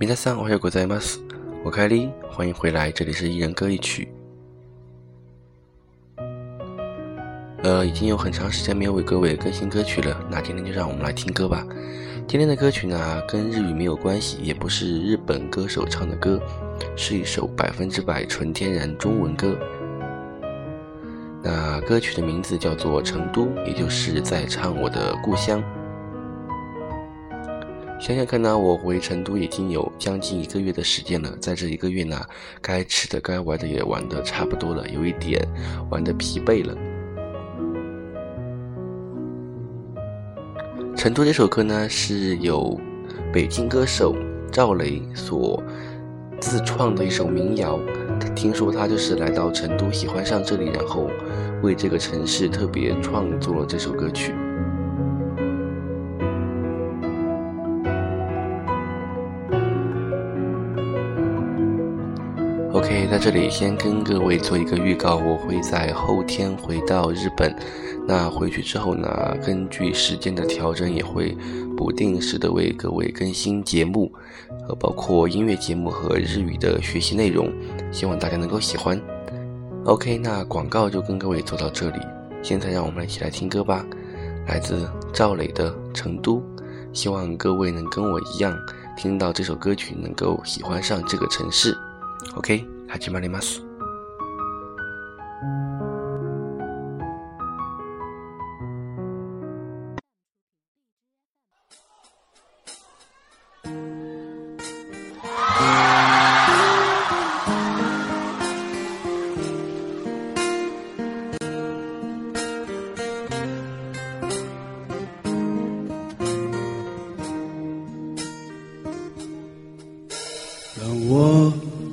米大桑，我是国在马斯，我凯莉，欢迎回来，这里是一人歌一曲。呃，已经有很长时间没有为各位更新歌曲了，那今天就让我们来听歌吧。今天的歌曲呢，跟日语没有关系，也不是日本歌手唱的歌，是一首百分之百纯天然中文歌。那歌曲的名字叫做《成都》，也就是在唱我的故乡。想想看呢，我回成都已经有将近一个月的时间了，在这一个月呢，该吃的、该玩的也玩的差不多了，有一点玩的疲惫了。成都这首歌呢，是由北京歌手赵雷所自创的一首民谣。听说他就是来到成都，喜欢上这里，然后为这个城市特别创作了这首歌曲。OK，在这里先跟各位做一个预告，我会在后天回到日本。那回去之后呢，根据时间的调整，也会不定时的为各位更新节目，呃，包括音乐节目和日语的学习内容，希望大家能够喜欢。OK，那广告就跟各位做到这里，现在让我们一起来听歌吧，来自赵磊的《成都》，希望各位能跟我一样，听到这首歌曲能够喜欢上这个城市。OK，始まります。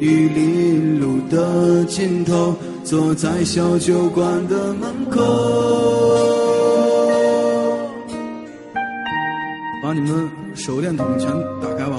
玉林路的尽头。坐在小酒馆的门口，把你们手电筒全打开吧。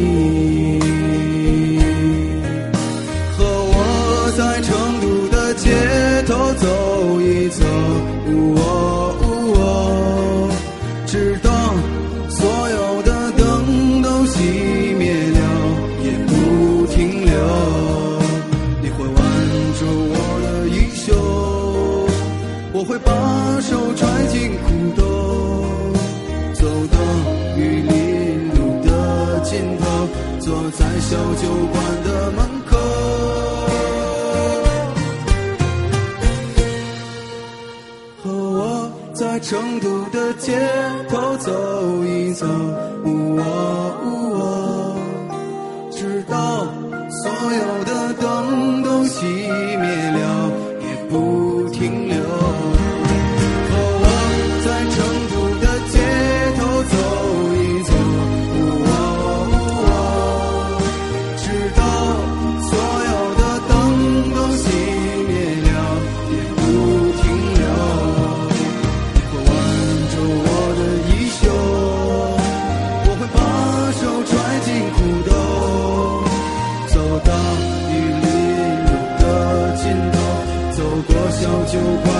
我会把手揣进裤兜走到玉林路的尽头坐在小酒馆的门口。和我在成都的街头走一走直到所有的灯都熄灭。就。